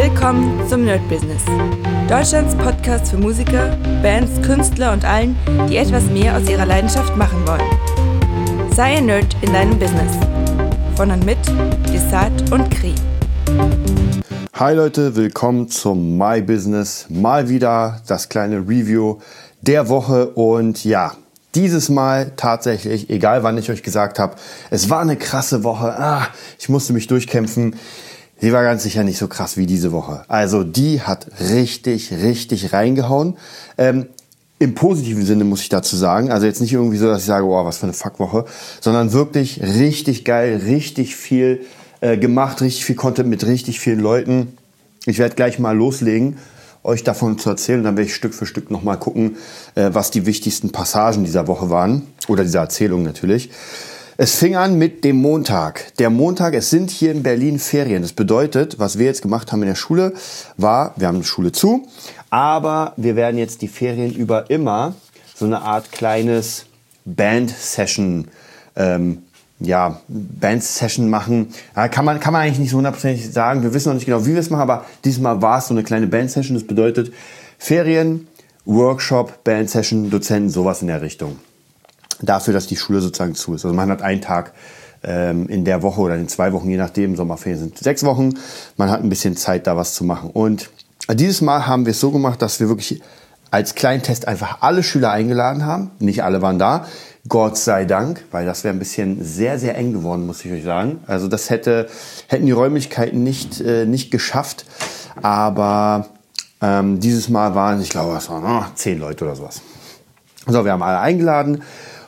Willkommen zum Nerd Business. Deutschlands Podcast für Musiker, Bands, Künstler und allen, die etwas mehr aus ihrer Leidenschaft machen wollen. Sei ein Nerd in deinem Business. Von und mit Desart und Kri. Hi Leute, willkommen zum My Business. Mal wieder das kleine Review der Woche und ja, dieses Mal tatsächlich, egal wann ich euch gesagt habe, es war eine krasse Woche. Ah, ich musste mich durchkämpfen. Sie war ganz sicher nicht so krass wie diese Woche. Also die hat richtig, richtig reingehauen. Ähm, Im positiven Sinne muss ich dazu sagen. Also jetzt nicht irgendwie so, dass ich sage, oh, was für eine Fuckwoche, sondern wirklich richtig geil, richtig viel äh, gemacht, richtig viel Content mit richtig vielen Leuten. Ich werde gleich mal loslegen, euch davon zu erzählen. Dann werde ich Stück für Stück nochmal gucken, äh, was die wichtigsten Passagen dieser Woche waren. Oder dieser Erzählung natürlich. Es fing an mit dem Montag. Der Montag, es sind hier in Berlin Ferien. Das bedeutet, was wir jetzt gemacht haben in der Schule, war, wir haben Schule zu, aber wir werden jetzt die Ferien über immer so eine Art kleines Band-Session, ähm, ja, Band-Session machen. Ja, kann, man, kann man eigentlich nicht so hundertprozentig sagen. Wir wissen noch nicht genau, wie wir es machen, aber diesmal war es so eine kleine Band-Session. Das bedeutet Ferien, Workshop, Band-Session, Dozenten, sowas in der Richtung dafür, dass die Schule sozusagen zu ist. Also man hat einen Tag ähm, in der Woche oder in zwei Wochen, je nachdem, Sommerferien sind sechs Wochen. Man hat ein bisschen Zeit, da was zu machen. Und dieses Mal haben wir es so gemacht, dass wir wirklich als Kleintest einfach alle Schüler eingeladen haben. Nicht alle waren da. Gott sei Dank, weil das wäre ein bisschen sehr, sehr eng geworden, muss ich euch sagen. Also das hätte, hätten die Räumlichkeiten nicht, äh, nicht geschafft. Aber ähm, dieses Mal waren, ich glaube, es waren oh, zehn Leute oder sowas. So, wir haben alle eingeladen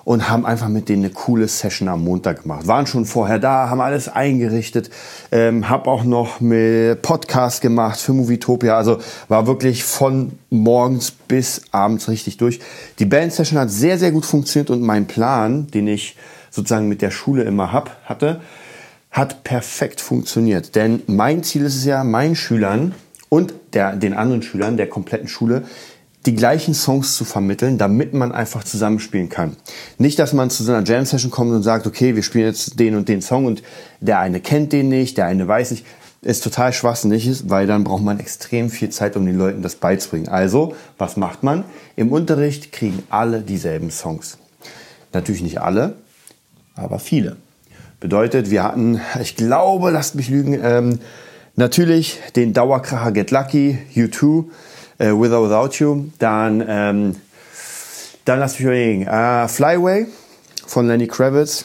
und haben einfach mit denen eine coole Session am Montag gemacht. Waren schon vorher da, haben alles eingerichtet, ähm, habe auch noch mit Podcast gemacht für Movietopia. Also war wirklich von morgens bis abends richtig durch. Die Band-Session hat sehr, sehr gut funktioniert und mein Plan, den ich sozusagen mit der Schule immer hab, hatte, hat perfekt funktioniert. Denn mein Ziel ist es ja, meinen Schülern und der, den anderen Schülern der kompletten Schule die gleichen Songs zu vermitteln, damit man einfach zusammenspielen kann. Nicht, dass man zu so einer Jam-Session kommt und sagt, okay, wir spielen jetzt den und den Song und der eine kennt den nicht, der eine weiß nicht. Ist total schwachsinnig weil dann braucht man extrem viel Zeit, um den Leuten das beizubringen. Also, was macht man? Im Unterricht kriegen alle dieselben Songs. Natürlich nicht alle, aber viele. Bedeutet, wir hatten, ich glaube, lasst mich lügen, ähm, natürlich den Dauerkracher Get Lucky, U2, äh, With or Without You. Dann, ähm, dann lass mich überlegen. Äh, Flyway von Lenny Kravitz.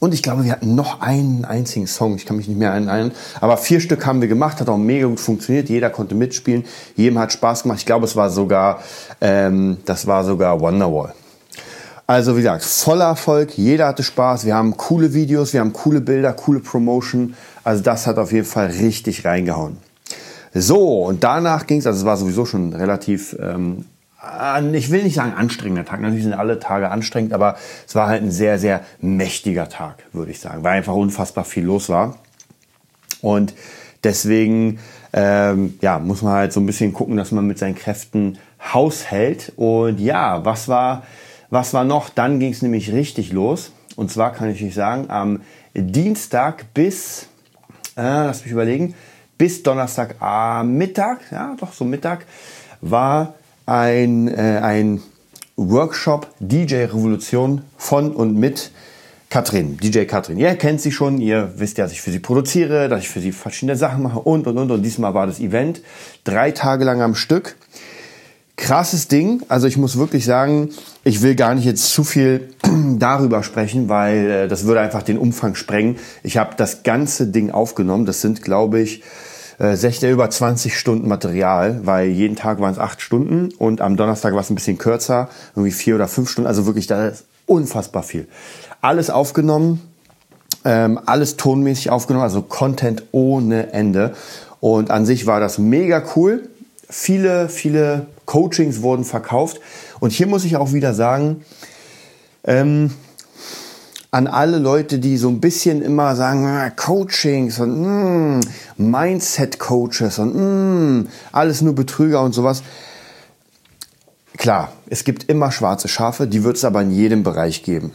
Und ich glaube, wir hatten noch einen einzigen Song. Ich kann mich nicht mehr erinnern. Aber vier Stück haben wir gemacht. Hat auch mega gut funktioniert. Jeder konnte mitspielen. Jedem hat Spaß gemacht. Ich glaube, es war sogar, ähm, das war sogar Wonderwall. Also wie gesagt, voller Erfolg. Jeder hatte Spaß. Wir haben coole Videos, wir haben coole Bilder, coole Promotion. Also das hat auf jeden Fall richtig reingehauen. So, und danach ging es, also es war sowieso schon relativ, ähm, ich will nicht sagen anstrengender Tag, natürlich sind alle Tage anstrengend, aber es war halt ein sehr, sehr mächtiger Tag, würde ich sagen, weil einfach unfassbar viel los war. Und deswegen ähm, ja, muss man halt so ein bisschen gucken, dass man mit seinen Kräften haushält. Und ja, was war, was war noch? Dann ging es nämlich richtig los. Und zwar kann ich euch sagen, am Dienstag bis, äh, lass mich überlegen, bis Donnerstag äh, Mittag, ja, doch so Mittag, war ein, äh, ein Workshop DJ Revolution von und mit Katrin, DJ Katrin. Ihr kennt sie schon, ihr wisst ja, dass ich für sie produziere, dass ich für sie verschiedene Sachen mache und und und. Und diesmal war das Event drei Tage lang am Stück. Krasses Ding. Also ich muss wirklich sagen, ich will gar nicht jetzt zu viel darüber sprechen, weil äh, das würde einfach den Umfang sprengen. Ich habe das ganze Ding aufgenommen. Das sind, glaube ich, äh, 16 über 20 Stunden Material, weil jeden Tag waren es acht Stunden und am Donnerstag war es ein bisschen kürzer, irgendwie vier oder fünf Stunden. Also wirklich, da ist unfassbar viel. Alles aufgenommen, ähm, alles tonmäßig aufgenommen, also Content ohne Ende. Und an sich war das mega cool. Viele, viele Coachings wurden verkauft. Und hier muss ich auch wieder sagen, ähm, an alle Leute, die so ein bisschen immer sagen, ah, Coachings und mm, Mindset-Coaches und mm, alles nur Betrüger und sowas. Klar, es gibt immer schwarze Schafe, die wird es aber in jedem Bereich geben.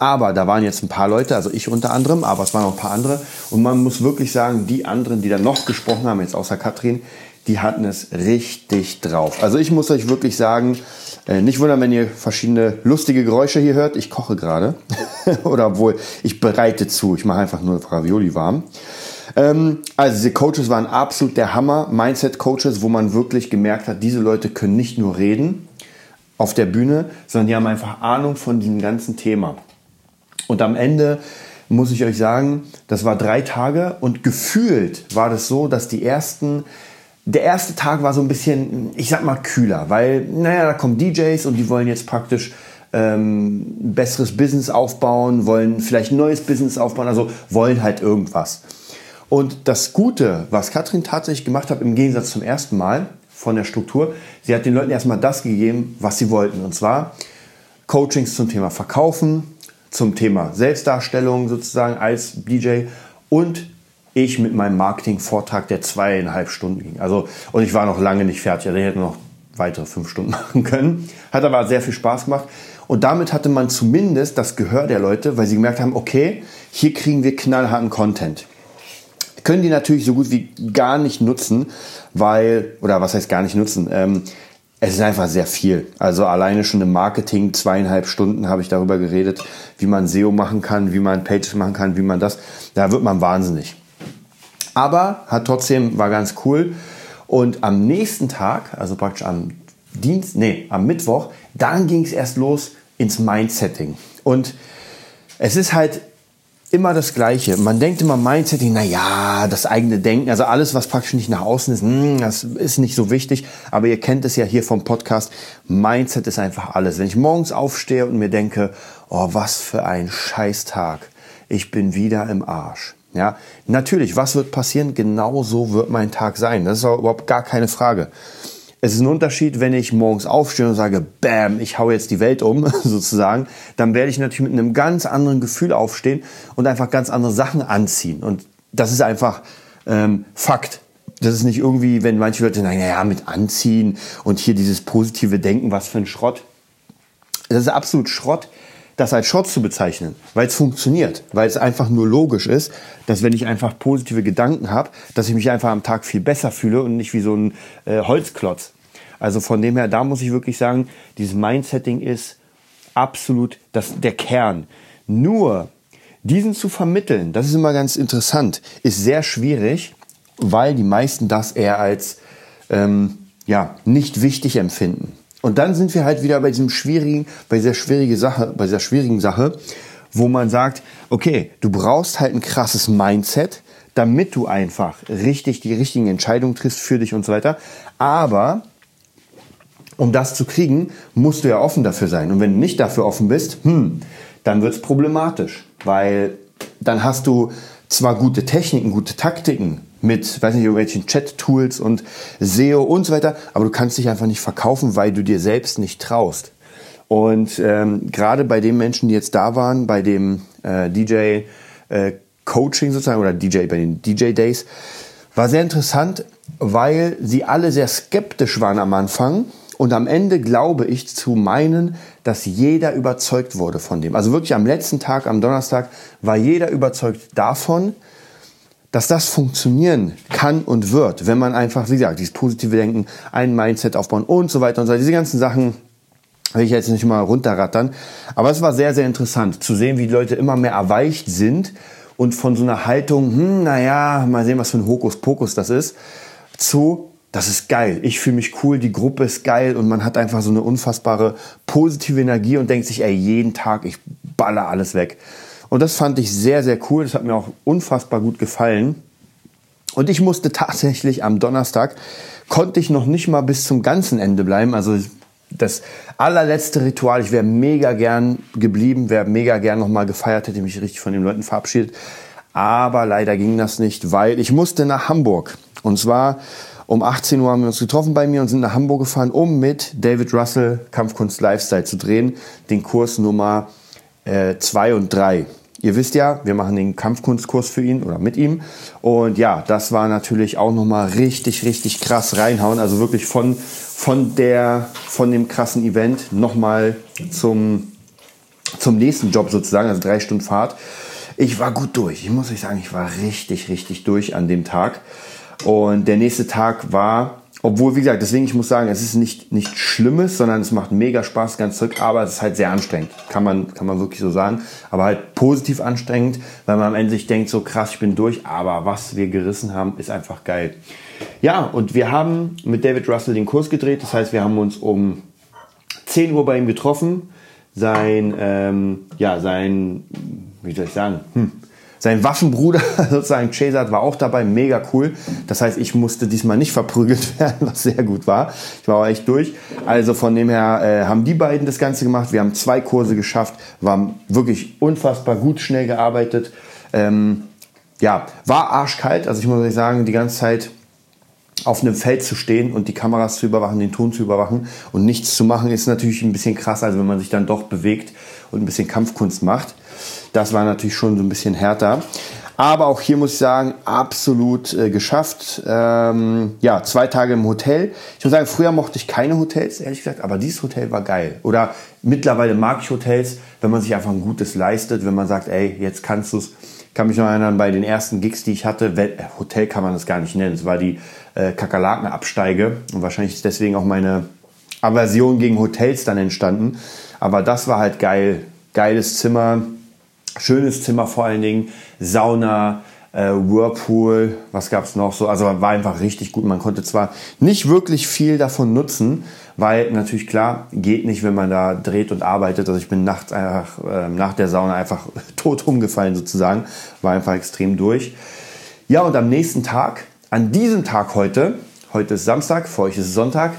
Aber da waren jetzt ein paar Leute, also ich unter anderem, aber es waren auch ein paar andere. Und man muss wirklich sagen, die anderen, die da noch gesprochen haben, jetzt außer Katrin, die hatten es richtig drauf. Also ich muss euch wirklich sagen, äh, nicht wundern, wenn ihr verschiedene lustige Geräusche hier hört. Ich koche gerade. Oder obwohl, ich bereite zu. Ich mache einfach nur Ravioli warm. Ähm, also diese Coaches waren absolut der Hammer. Mindset-Coaches, wo man wirklich gemerkt hat, diese Leute können nicht nur reden auf der Bühne, sondern die haben einfach Ahnung von diesem ganzen Thema. Und am Ende muss ich euch sagen, das war drei Tage und gefühlt war das so, dass die ersten der erste Tag war so ein bisschen, ich sag mal, kühler, weil, naja, da kommen DJs und die wollen jetzt praktisch ähm, besseres Business aufbauen, wollen vielleicht ein neues Business aufbauen, also wollen halt irgendwas. Und das Gute, was Katrin tatsächlich gemacht hat, im Gegensatz zum ersten Mal von der Struktur, sie hat den Leuten erstmal das gegeben, was sie wollten. Und zwar Coachings zum Thema Verkaufen, zum Thema Selbstdarstellung sozusagen als DJ und ich mit meinem Marketing-Vortrag, der zweieinhalb Stunden ging. Also, und ich war noch lange nicht fertig. Also ich hätte noch weitere fünf Stunden machen können. Hat aber sehr viel Spaß gemacht. Und damit hatte man zumindest das Gehör der Leute, weil sie gemerkt haben, okay, hier kriegen wir knallharten Content. Können die natürlich so gut wie gar nicht nutzen, weil, oder was heißt gar nicht nutzen? Ähm, es ist einfach sehr viel. Also alleine schon im Marketing, zweieinhalb Stunden habe ich darüber geredet, wie man SEO machen kann, wie man Pages machen kann, wie man das. Da wird man wahnsinnig. Aber hat trotzdem, war ganz cool. Und am nächsten Tag, also praktisch am Dienst, nee, am Mittwoch, dann ging es erst los ins Mindsetting. Und es ist halt immer das Gleiche. Man denkt immer Mindsetting, na ja, das eigene Denken, also alles, was praktisch nicht nach außen ist, hm, das ist nicht so wichtig. Aber ihr kennt es ja hier vom Podcast. Mindset ist einfach alles. Wenn ich morgens aufstehe und mir denke, oh, was für ein Scheißtag. Ich bin wieder im Arsch. Ja, natürlich, was wird passieren? Genau so wird mein Tag sein. Das ist auch überhaupt gar keine Frage. Es ist ein Unterschied, wenn ich morgens aufstehe und sage, bam, ich hau jetzt die Welt um, sozusagen, dann werde ich natürlich mit einem ganz anderen Gefühl aufstehen und einfach ganz andere Sachen anziehen. Und das ist einfach ähm, Fakt. Das ist nicht irgendwie, wenn manche Leute sagen, naja, mit anziehen und hier dieses positive Denken, was für ein Schrott. Das ist absolut Schrott das als Schrott zu bezeichnen, weil es funktioniert, weil es einfach nur logisch ist, dass wenn ich einfach positive Gedanken habe, dass ich mich einfach am Tag viel besser fühle und nicht wie so ein äh, Holzklotz. Also von dem her, da muss ich wirklich sagen, dieses Mindsetting ist absolut das, der Kern. Nur diesen zu vermitteln, das ist immer ganz interessant, ist sehr schwierig, weil die meisten das eher als ähm, ja, nicht wichtig empfinden. Und dann sind wir halt wieder bei diesem schwierigen, bei dieser schwierigen Sache, bei dieser schwierigen Sache, wo man sagt, okay, du brauchst halt ein krasses Mindset, damit du einfach richtig die richtigen Entscheidungen triffst für dich und so weiter. Aber um das zu kriegen, musst du ja offen dafür sein. Und wenn du nicht dafür offen bist, hm, dann wird's problematisch, weil dann hast du zwar gute Techniken, gute Taktiken, mit, weiß nicht, irgendwelchen Chat-Tools und SEO und so weiter, aber du kannst dich einfach nicht verkaufen, weil du dir selbst nicht traust. Und ähm, gerade bei den Menschen, die jetzt da waren, bei dem äh, DJ äh, Coaching sozusagen oder DJ bei den DJ Days, war sehr interessant, weil sie alle sehr skeptisch waren am Anfang und am Ende glaube ich zu meinen, dass jeder überzeugt wurde von dem. Also wirklich am letzten Tag, am Donnerstag, war jeder überzeugt davon, dass das funktionieren kann und wird, wenn man einfach, wie gesagt, dieses positive Denken, ein Mindset aufbauen und so weiter und so weiter. Diese ganzen Sachen will ich jetzt nicht mal runterrattern. Aber es war sehr, sehr interessant zu sehen, wie die Leute immer mehr erweicht sind und von so einer Haltung, hm, naja, mal sehen, was für ein Hokuspokus das ist, zu, das ist geil, ich fühle mich cool, die Gruppe ist geil und man hat einfach so eine unfassbare positive Energie und denkt sich, ey, jeden Tag, ich baller alles weg. Und das fand ich sehr, sehr cool. Das hat mir auch unfassbar gut gefallen. Und ich musste tatsächlich am Donnerstag, konnte ich noch nicht mal bis zum ganzen Ende bleiben. Also das allerletzte Ritual. Ich wäre mega gern geblieben, wäre mega gern nochmal gefeiert, hätte mich richtig von den Leuten verabschiedet. Aber leider ging das nicht, weil ich musste nach Hamburg. Und zwar um 18 Uhr haben wir uns getroffen bei mir und sind nach Hamburg gefahren, um mit David Russell Kampfkunst Lifestyle zu drehen. Den Kurs Nummer 2 äh, und 3. Ihr wisst ja, wir machen den Kampfkunstkurs für ihn oder mit ihm. Und ja, das war natürlich auch nochmal richtig, richtig krass reinhauen. Also wirklich von, von, der, von dem krassen Event nochmal zum, zum nächsten Job sozusagen, also drei Stunden Fahrt. Ich war gut durch. Ich muss euch sagen, ich war richtig, richtig durch an dem Tag. Und der nächste Tag war, obwohl, wie gesagt, deswegen, ich muss sagen, es ist nicht, nicht Schlimmes, sondern es macht mega Spaß ganz zurück, aber es ist halt sehr anstrengend. Kann man, kann man wirklich so sagen. Aber halt positiv anstrengend, weil man am Ende sich denkt, so krass, ich bin durch, aber was wir gerissen haben, ist einfach geil. Ja, und wir haben mit David Russell den Kurs gedreht. Das heißt, wir haben uns um 10 Uhr bei ihm getroffen. Sein, ähm, ja, sein, wie soll ich sagen, hm, sein Waffenbruder, sozusagen Chesat, war auch dabei, mega cool. Das heißt, ich musste diesmal nicht verprügelt werden, was sehr gut war. Ich war auch echt durch. Also von dem her äh, haben die beiden das Ganze gemacht. Wir haben zwei Kurse geschafft, waren wirklich unfassbar gut, schnell gearbeitet. Ähm, ja, war arschkalt. Also ich muss euch sagen, die ganze Zeit auf einem Feld zu stehen und die Kameras zu überwachen, den Ton zu überwachen und nichts zu machen, ist natürlich ein bisschen krass, also wenn man sich dann doch bewegt und ein bisschen Kampfkunst macht. Das war natürlich schon so ein bisschen härter. Aber auch hier muss ich sagen, absolut äh, geschafft. Ähm, ja, zwei Tage im Hotel. Ich muss sagen, früher mochte ich keine Hotels, ehrlich gesagt, aber dieses Hotel war geil. Oder mittlerweile mag ich Hotels, wenn man sich einfach ein gutes leistet, wenn man sagt, ey, jetzt kannst du es. Ich kann mich noch erinnern, bei den ersten Gigs, die ich hatte, äh, Hotel kann man das gar nicht nennen. Es war die äh, Kakerlaken-Absteige und wahrscheinlich ist deswegen auch meine Aversion gegen Hotels dann entstanden. Aber das war halt geil. Geiles Zimmer, schönes Zimmer vor allen Dingen, Sauna, äh, Whirlpool, was gab es noch so? Also war einfach richtig gut. Man konnte zwar nicht wirklich viel davon nutzen, weil natürlich klar, geht nicht, wenn man da dreht und arbeitet. Also ich bin nachts einfach äh, nach der Sauna einfach tot umgefallen sozusagen, war einfach extrem durch. Ja, und am nächsten Tag an diesem Tag heute, heute ist Samstag, für euch ist Sonntag,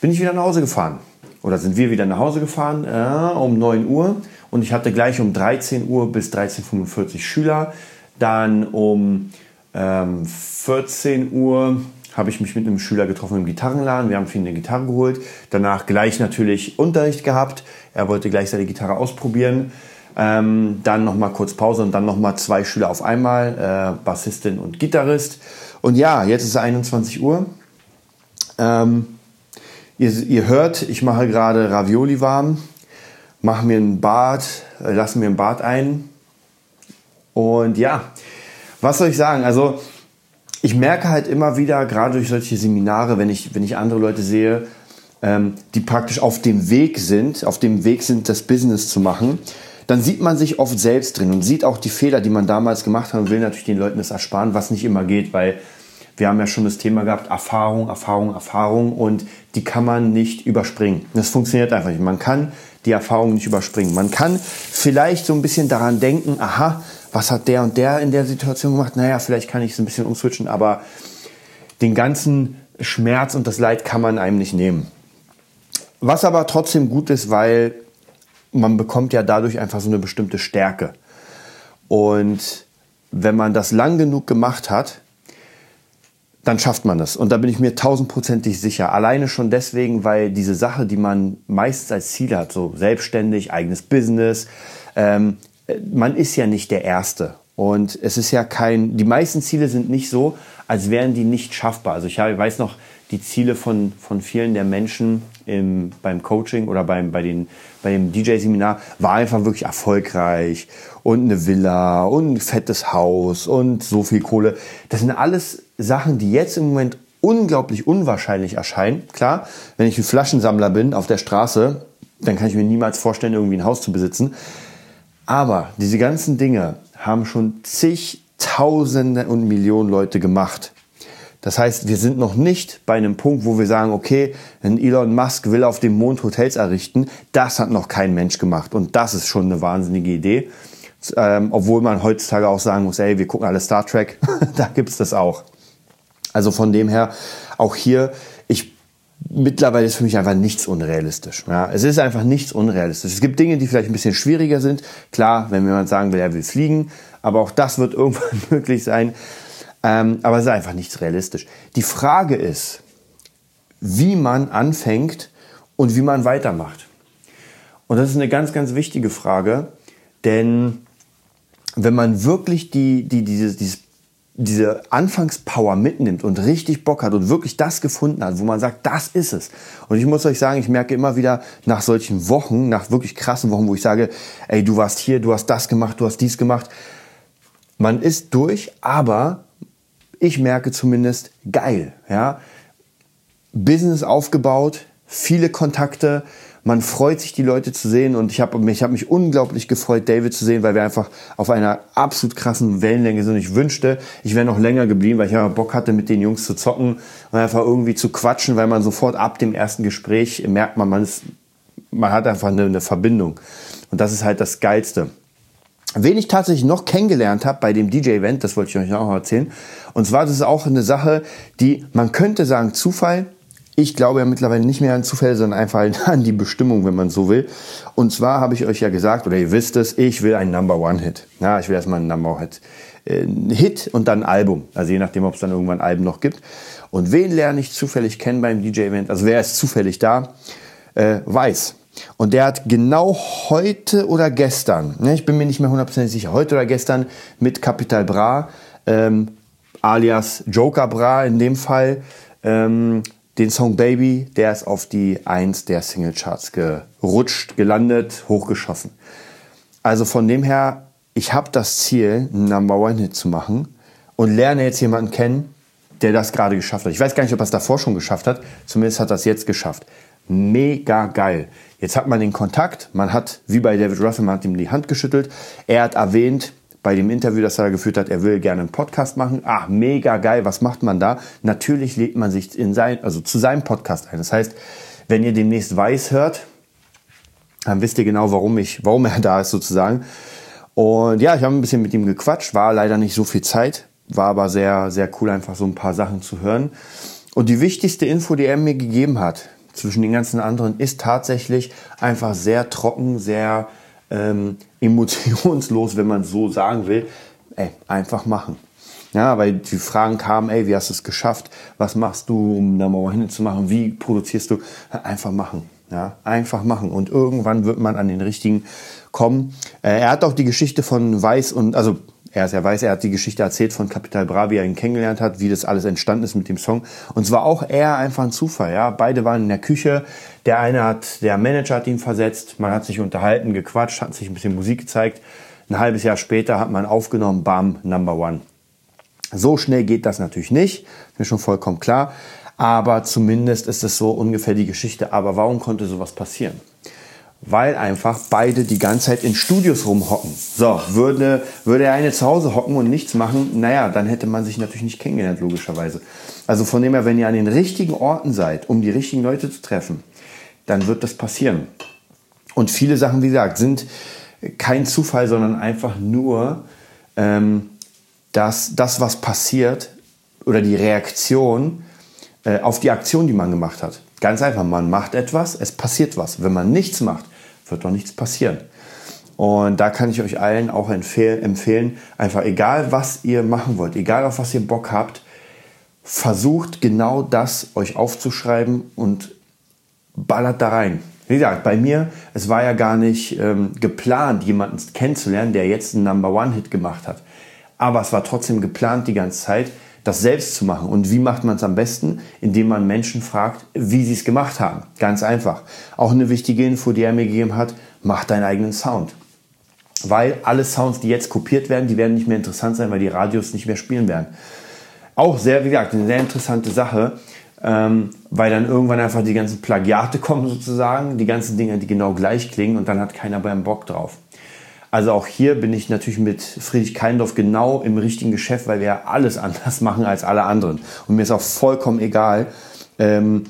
bin ich wieder nach Hause gefahren. Oder sind wir wieder nach Hause gefahren äh, um 9 Uhr. Und ich hatte gleich um 13 Uhr bis 13.45 Uhr Schüler. Dann um ähm, 14 Uhr habe ich mich mit einem Schüler getroffen im Gitarrenladen. Wir haben für ihn eine Gitarre geholt. Danach gleich natürlich Unterricht gehabt. Er wollte gleich seine Gitarre ausprobieren. Ähm, dann nochmal kurz Pause und dann nochmal zwei Schüler auf einmal, äh, Bassistin und Gitarrist. Und ja, jetzt ist es 21 Uhr. Ähm, ihr, ihr, hört, ich mache gerade Ravioli warm, mache mir ein Bad, äh, lasse mir ein Bad ein. Und ja, was soll ich sagen? Also ich merke halt immer wieder, gerade durch solche Seminare, wenn ich, wenn ich andere Leute sehe, ähm, die praktisch auf dem Weg sind, auf dem Weg sind, das Business zu machen, dann sieht man sich oft selbst drin und sieht auch die Fehler, die man damals gemacht hat und will natürlich den Leuten das ersparen, was nicht immer geht, weil wir haben ja schon das Thema gehabt, Erfahrung, Erfahrung, Erfahrung und die kann man nicht überspringen. Das funktioniert einfach nicht. Man kann die Erfahrung nicht überspringen. Man kann vielleicht so ein bisschen daran denken, aha, was hat der und der in der Situation gemacht? Naja, vielleicht kann ich es ein bisschen umswitchen, aber den ganzen Schmerz und das Leid kann man einem nicht nehmen. Was aber trotzdem gut ist, weil man bekommt ja dadurch einfach so eine bestimmte Stärke. Und wenn man das lang genug gemacht hat, dann schafft man das. Und da bin ich mir tausendprozentig sicher. Alleine schon deswegen, weil diese Sache, die man meistens als Ziel hat, so selbstständig, eigenes Business, ähm, man ist ja nicht der Erste. Und es ist ja kein, die meisten Ziele sind nicht so, als wären die nicht schaffbar. Also ich weiß noch, die Ziele von, von vielen der Menschen im, beim Coaching oder beim, bei, den, bei DJ-Seminar war einfach wirklich erfolgreich und eine Villa und ein fettes Haus und so viel Kohle. Das sind alles Sachen, die jetzt im Moment unglaublich unwahrscheinlich erscheinen. Klar, wenn ich ein Flaschensammler bin auf der Straße, dann kann ich mir niemals vorstellen, irgendwie ein Haus zu besitzen. Aber diese ganzen Dinge haben schon zigtausende und Millionen Leute gemacht. Das heißt, wir sind noch nicht bei einem Punkt, wo wir sagen, okay, wenn Elon Musk will auf dem Mond Hotels errichten, das hat noch kein Mensch gemacht. Und das ist schon eine wahnsinnige Idee. Ähm, obwohl man heutzutage auch sagen muss, ey, wir gucken alle Star Trek, da gibt's das auch. Also von dem her, auch hier, ich mittlerweile ist für mich einfach nichts unrealistisch. Ja, es ist einfach nichts unrealistisch. Es gibt Dinge, die vielleicht ein bisschen schwieriger sind. Klar, wenn jemand sagen will, er will fliegen, aber auch das wird irgendwann möglich sein. Ähm, aber es ist einfach nichts realistisch. Die Frage ist, wie man anfängt und wie man weitermacht. Und das ist eine ganz, ganz wichtige Frage, denn wenn man wirklich die, die, dieses, dieses diese Anfangspower mitnimmt und richtig Bock hat und wirklich das gefunden hat, wo man sagt, das ist es. Und ich muss euch sagen, ich merke immer wieder nach solchen Wochen, nach wirklich krassen Wochen, wo ich sage, ey, du warst hier, du hast das gemacht, du hast dies gemacht. Man ist durch, aber ich merke zumindest geil, ja. Business aufgebaut, viele Kontakte, man freut sich, die Leute zu sehen und ich habe mich, hab mich unglaublich gefreut, David zu sehen, weil wir einfach auf einer absolut krassen Wellenlänge sind. Ich wünschte, ich wäre noch länger geblieben, weil ich ja Bock hatte, mit den Jungs zu zocken und einfach irgendwie zu quatschen, weil man sofort ab dem ersten Gespräch merkt man, man, ist, man hat einfach eine, eine Verbindung. Und das ist halt das Geilste. Wen ich tatsächlich noch kennengelernt habe bei dem DJ-Event, das wollte ich euch auch noch erzählen. Und zwar, das ist auch eine Sache, die man könnte sagen Zufall, ich glaube ja mittlerweile nicht mehr an Zufälle, sondern einfach an die Bestimmung, wenn man so will. Und zwar habe ich euch ja gesagt, oder ihr wisst es, ich will einen Number One Hit. Ja, ich will erstmal einen Number One Hit. Äh, Hit und dann ein Album. Also je nachdem, ob es dann irgendwann ein Album noch gibt. Und wen lerne ich zufällig kennen beim DJ-Event? Also wer ist zufällig da? Äh, Weiß. Und der hat genau heute oder gestern, ne, ich bin mir nicht mehr hundertprozentig sicher, heute oder gestern mit Capital Bra, ähm, alias Joker Bra in dem Fall, ähm, den Song Baby, der ist auf die 1 der Singlecharts gerutscht, gelandet, hochgeschossen. Also von dem her, ich habe das Ziel, einen Number One Hit zu machen und lerne jetzt jemanden kennen, der das gerade geschafft hat. Ich weiß gar nicht, ob er es davor schon geschafft hat, zumindest hat er es jetzt geschafft. Mega geil. Jetzt hat man den Kontakt, man hat, wie bei David Russell, man hat ihm die Hand geschüttelt. Er hat erwähnt, bei dem Interview, das er geführt hat, er will gerne einen Podcast machen. Ach, mega geil, was macht man da? Natürlich lädt man sich in sein, also zu seinem Podcast ein. Das heißt, wenn ihr demnächst Weiß hört, dann wisst ihr genau, warum ich, warum er da ist sozusagen. Und ja, ich habe ein bisschen mit ihm gequatscht, war leider nicht so viel Zeit, war aber sehr, sehr cool, einfach so ein paar Sachen zu hören. Und die wichtigste Info, die er mir gegeben hat, zwischen den ganzen anderen, ist tatsächlich einfach sehr trocken, sehr ähm, emotionslos, wenn man so sagen will. Ey, einfach machen. Ja, weil die Fragen kamen, ey, wie hast du es geschafft? Was machst du, um da mal hinzumachen? Wie produzierst du? Einfach machen. Ja, einfach machen. Und irgendwann wird man an den richtigen kommen. Äh, er hat auch die Geschichte von Weiß und, also er ist ja weiß, er hat die Geschichte erzählt von Capital Bra, wie er ihn kennengelernt hat, wie das alles entstanden ist mit dem Song. Und es war auch eher einfach ein Zufall, ja. Beide waren in der Küche. Der eine hat, der Manager hat ihn versetzt. Man hat sich unterhalten, gequatscht, hat sich ein bisschen Musik gezeigt. Ein halbes Jahr später hat man aufgenommen, bam, Number One. So schnell geht das natürlich nicht. Ist mir schon vollkommen klar. Aber zumindest ist es so ungefähr die Geschichte. Aber warum konnte sowas passieren? Weil einfach beide die ganze Zeit in Studios rumhocken. So, würde, würde er eine zu Hause hocken und nichts machen, naja, dann hätte man sich natürlich nicht kennengelernt, logischerweise. Also von dem her, wenn ihr an den richtigen Orten seid, um die richtigen Leute zu treffen, dann wird das passieren. Und viele Sachen, wie gesagt, sind kein Zufall, sondern einfach nur ähm, dass das, was passiert oder die Reaktion äh, auf die Aktion, die man gemacht hat. Ganz einfach, man macht etwas, es passiert was. Wenn man nichts macht, wird doch nichts passieren. Und da kann ich euch allen auch empfehlen, einfach egal was ihr machen wollt, egal auf was ihr Bock habt, versucht genau das euch aufzuschreiben und ballert da rein. Wie gesagt, bei mir, es war ja gar nicht ähm, geplant, jemanden kennenzulernen, der jetzt einen Number One Hit gemacht hat. Aber es war trotzdem geplant die ganze Zeit, das selbst zu machen. Und wie macht man es am besten? Indem man Menschen fragt, wie sie es gemacht haben. Ganz einfach. Auch eine wichtige Info, die er mir gegeben hat, mach deinen eigenen Sound. Weil alle Sounds, die jetzt kopiert werden, die werden nicht mehr interessant sein, weil die Radios nicht mehr spielen werden. Auch sehr, wie gesagt, eine sehr interessante Sache, ähm, weil dann irgendwann einfach die ganzen Plagiate kommen sozusagen, die ganzen Dinge, die genau gleich klingen und dann hat keiner beim Bock drauf. Also auch hier bin ich natürlich mit Friedrich Keindorf genau im richtigen Geschäft, weil wir ja alles anders machen als alle anderen. Und mir ist auch vollkommen egal, ähm,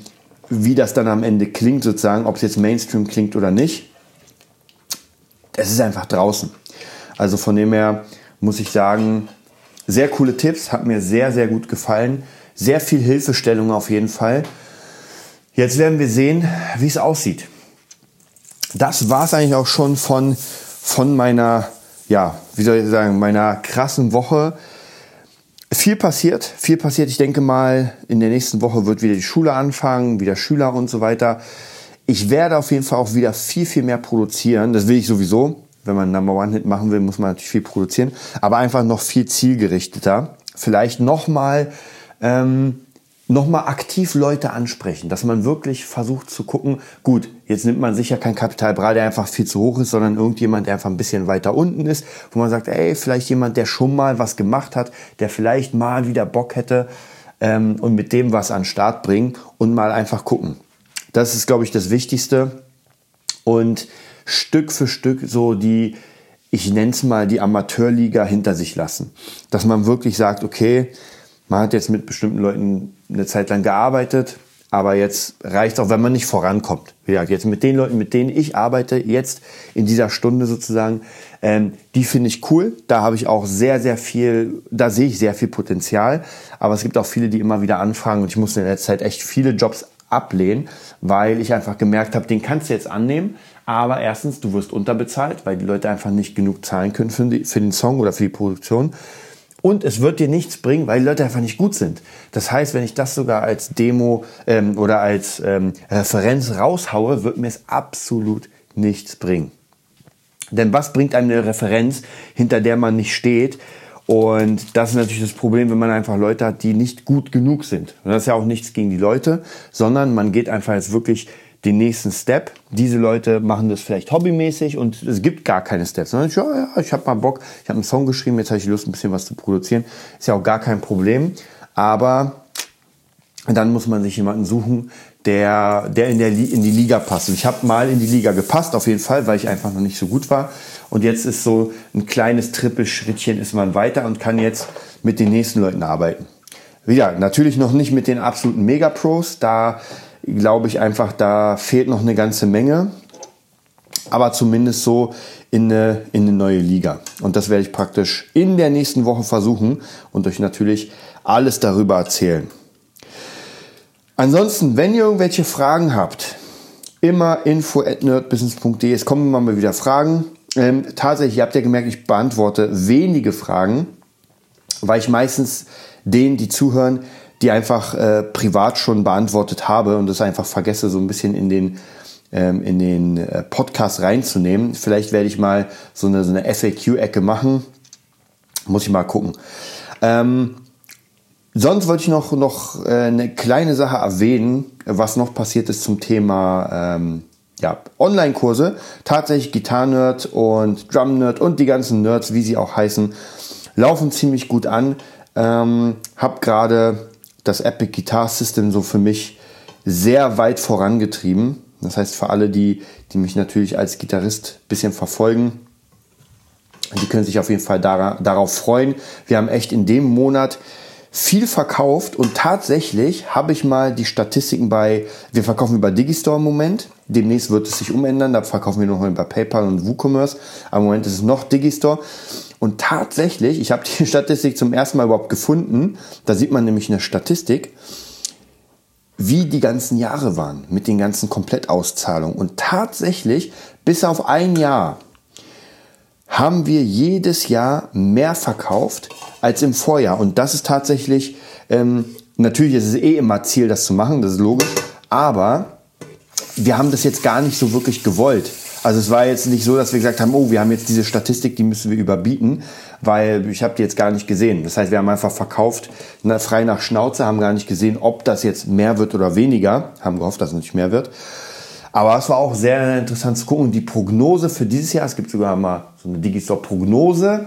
wie das dann am Ende klingt, sozusagen, ob es jetzt Mainstream klingt oder nicht. Es ist einfach draußen. Also von dem her muss ich sagen, sehr coole Tipps, hat mir sehr, sehr gut gefallen. Sehr viel Hilfestellung auf jeden Fall. Jetzt werden wir sehen, wie es aussieht. Das war es eigentlich auch schon von von meiner, ja, wie soll ich sagen, meiner krassen Woche. Viel passiert, viel passiert. Ich denke mal, in der nächsten Woche wird wieder die Schule anfangen, wieder Schüler und so weiter. Ich werde auf jeden Fall auch wieder viel, viel mehr produzieren. Das will ich sowieso. Wenn man Number One Hit machen will, muss man natürlich viel produzieren. Aber einfach noch viel zielgerichteter. vielleicht nochmal ähm, nochmal aktiv Leute ansprechen, dass man wirklich versucht zu gucken, gut, jetzt nimmt man sicher kein Kapital Bra, der einfach viel zu hoch ist, sondern irgendjemand, der einfach ein bisschen weiter unten ist, wo man sagt, ey, vielleicht jemand, der schon mal was gemacht hat, der vielleicht mal wieder Bock hätte ähm, und mit dem was an den Start bringen und mal einfach gucken. Das ist, glaube ich, das Wichtigste. Und Stück für Stück so die, ich nenne es mal, die Amateurliga hinter sich lassen. Dass man wirklich sagt, okay, man hat jetzt mit bestimmten Leuten eine Zeit lang gearbeitet, aber jetzt reicht auch, wenn man nicht vorankommt. Gesagt, jetzt mit den Leuten, mit denen ich arbeite, jetzt in dieser Stunde sozusagen, ähm, die finde ich cool. Da habe ich auch sehr, sehr viel, da sehe ich sehr viel Potenzial. Aber es gibt auch viele, die immer wieder anfragen und ich musste in der Zeit echt viele Jobs ablehnen, weil ich einfach gemerkt habe, den kannst du jetzt annehmen. Aber erstens, du wirst unterbezahlt, weil die Leute einfach nicht genug zahlen können für, die, für den Song oder für die Produktion. Und es wird dir nichts bringen, weil die Leute einfach nicht gut sind. Das heißt, wenn ich das sogar als Demo ähm, oder als ähm, Referenz raushaue, wird mir es absolut nichts bringen. Denn was bringt einem eine Referenz, hinter der man nicht steht? Und das ist natürlich das Problem, wenn man einfach Leute hat, die nicht gut genug sind. Und das ist ja auch nichts gegen die Leute, sondern man geht einfach jetzt wirklich den nächsten Step. Diese Leute machen das vielleicht hobbymäßig und es gibt gar keine Steps. Sondern ich, ja, ja, ich habe mal Bock, ich habe einen Song geschrieben, jetzt habe ich Lust, ein bisschen was zu produzieren. Ist ja auch gar kein Problem. Aber dann muss man sich jemanden suchen, der, der in, der, in die Liga passt. Und ich habe mal in die Liga gepasst, auf jeden Fall, weil ich einfach noch nicht so gut war. Und jetzt ist so ein kleines Trippelschrittchen ist man weiter und kann jetzt mit den nächsten Leuten arbeiten. Wieder, natürlich noch nicht mit den absoluten Mega-Pros. Da glaube ich einfach, da fehlt noch eine ganze Menge. Aber zumindest so in eine, in eine neue Liga. Und das werde ich praktisch in der nächsten Woche versuchen und euch natürlich alles darüber erzählen. Ansonsten, wenn ihr irgendwelche Fragen habt, immer info at nerdbusiness.de. Es kommen immer mal wieder Fragen. Ähm, tatsächlich, ihr habt ja gemerkt, ich beantworte wenige Fragen, weil ich meistens denen, die zuhören, die einfach äh, privat schon beantwortet habe und das einfach vergesse, so ein bisschen in den, ähm, in den äh, Podcast reinzunehmen. Vielleicht werde ich mal so eine, so eine FAQ-Ecke machen. Muss ich mal gucken. Ähm, sonst wollte ich noch, noch äh, eine kleine Sache erwähnen, was noch passiert ist zum Thema ähm, ja, Online-Kurse. Tatsächlich Gitarre-Nerd und Drum-Nerd und die ganzen Nerds, wie sie auch heißen, laufen ziemlich gut an. Ähm, hab gerade das Epic Guitar System so für mich sehr weit vorangetrieben. Das heißt, für alle, die, die mich natürlich als Gitarrist ein bisschen verfolgen, die können sich auf jeden Fall darauf freuen. Wir haben echt in dem Monat viel verkauft und tatsächlich habe ich mal die Statistiken bei, wir verkaufen über Digistore im Moment, demnächst wird es sich umändern, da verkaufen wir noch über PayPal und WooCommerce, aber im Moment ist es noch Digistore und tatsächlich, ich habe die Statistik zum ersten Mal überhaupt gefunden. Da sieht man nämlich eine Statistik, wie die ganzen Jahre waren mit den ganzen Komplettauszahlungen. Und tatsächlich, bis auf ein Jahr, haben wir jedes Jahr mehr verkauft als im Vorjahr. Und das ist tatsächlich, ähm, natürlich ist es eh immer Ziel, das zu machen, das ist logisch. Aber wir haben das jetzt gar nicht so wirklich gewollt. Also es war jetzt nicht so, dass wir gesagt haben, oh, wir haben jetzt diese Statistik, die müssen wir überbieten, weil ich habe die jetzt gar nicht gesehen. Das heißt, wir haben einfach verkauft, frei nach Schnauze, haben gar nicht gesehen, ob das jetzt mehr wird oder weniger, haben gehofft, dass es nicht mehr wird. Aber es war auch sehr interessant zu gucken. Und die Prognose für dieses Jahr, es gibt sogar mal so eine Digistore-Prognose.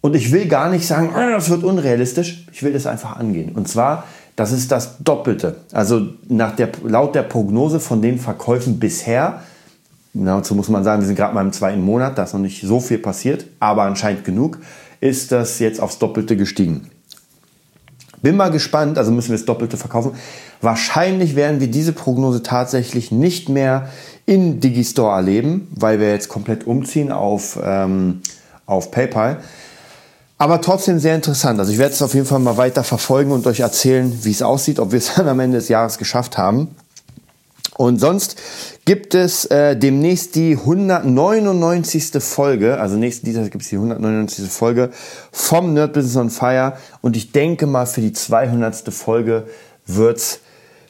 Und ich will gar nicht sagen, ah, das wird unrealistisch. Ich will das einfach angehen. Und zwar, das ist das Doppelte. Also nach der, laut der Prognose von den Verkäufen bisher dazu muss man sagen, wir sind gerade mal im zweiten Monat, da ist noch nicht so viel passiert, aber anscheinend genug, ist das jetzt aufs Doppelte gestiegen. Bin mal gespannt, also müssen wir das Doppelte verkaufen. Wahrscheinlich werden wir diese Prognose tatsächlich nicht mehr in Digistore erleben, weil wir jetzt komplett umziehen auf, ähm, auf PayPal. Aber trotzdem sehr interessant. Also ich werde es auf jeden Fall mal weiter verfolgen und euch erzählen, wie es aussieht, ob wir es dann am Ende des Jahres geschafft haben. Und sonst gibt es äh, demnächst die 199. Folge, also nächsten Dienstag gibt es die 199. Folge vom Nerd Business on Fire. Und ich denke mal, für die 200. Folge wird's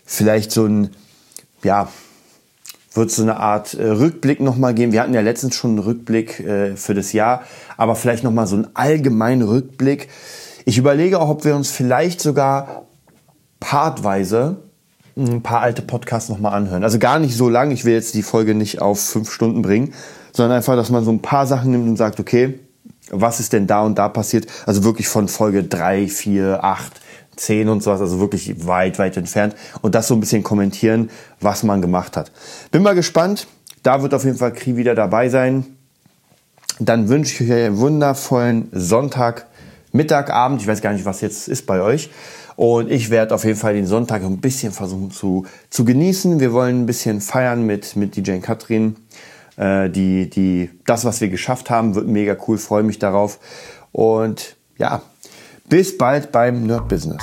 vielleicht so ein, ja, wird so eine Art äh, Rückblick nochmal geben. Wir hatten ja letztens schon einen Rückblick äh, für das Jahr, aber vielleicht nochmal so einen allgemeinen Rückblick Ich überlege auch, ob wir uns vielleicht sogar partweise ein paar alte Podcasts nochmal anhören. Also gar nicht so lang, ich will jetzt die Folge nicht auf fünf Stunden bringen, sondern einfach, dass man so ein paar Sachen nimmt und sagt, okay, was ist denn da und da passiert? Also wirklich von Folge drei, vier, acht, zehn und sowas, also wirklich weit, weit entfernt und das so ein bisschen kommentieren, was man gemacht hat. Bin mal gespannt. Da wird auf jeden Fall Kri wieder dabei sein. Dann wünsche ich euch einen wundervollen Sonntag, Mittag, Abend. Ich weiß gar nicht, was jetzt ist bei euch. Und ich werde auf jeden Fall den Sonntag ein bisschen versuchen zu, zu genießen. Wir wollen ein bisschen feiern mit, mit DJ Katrin. Äh, die, die, das, was wir geschafft haben, wird mega cool. Freue mich darauf. Und ja, bis bald beim Nerd Business.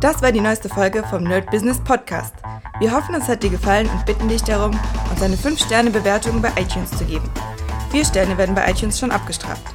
Das war die neueste Folge vom Nerd Business Podcast. Wir hoffen, es hat dir gefallen und bitten dich darum, uns eine 5-Sterne-Bewertung bei iTunes zu geben. Vier Sterne werden bei iTunes schon abgestraft.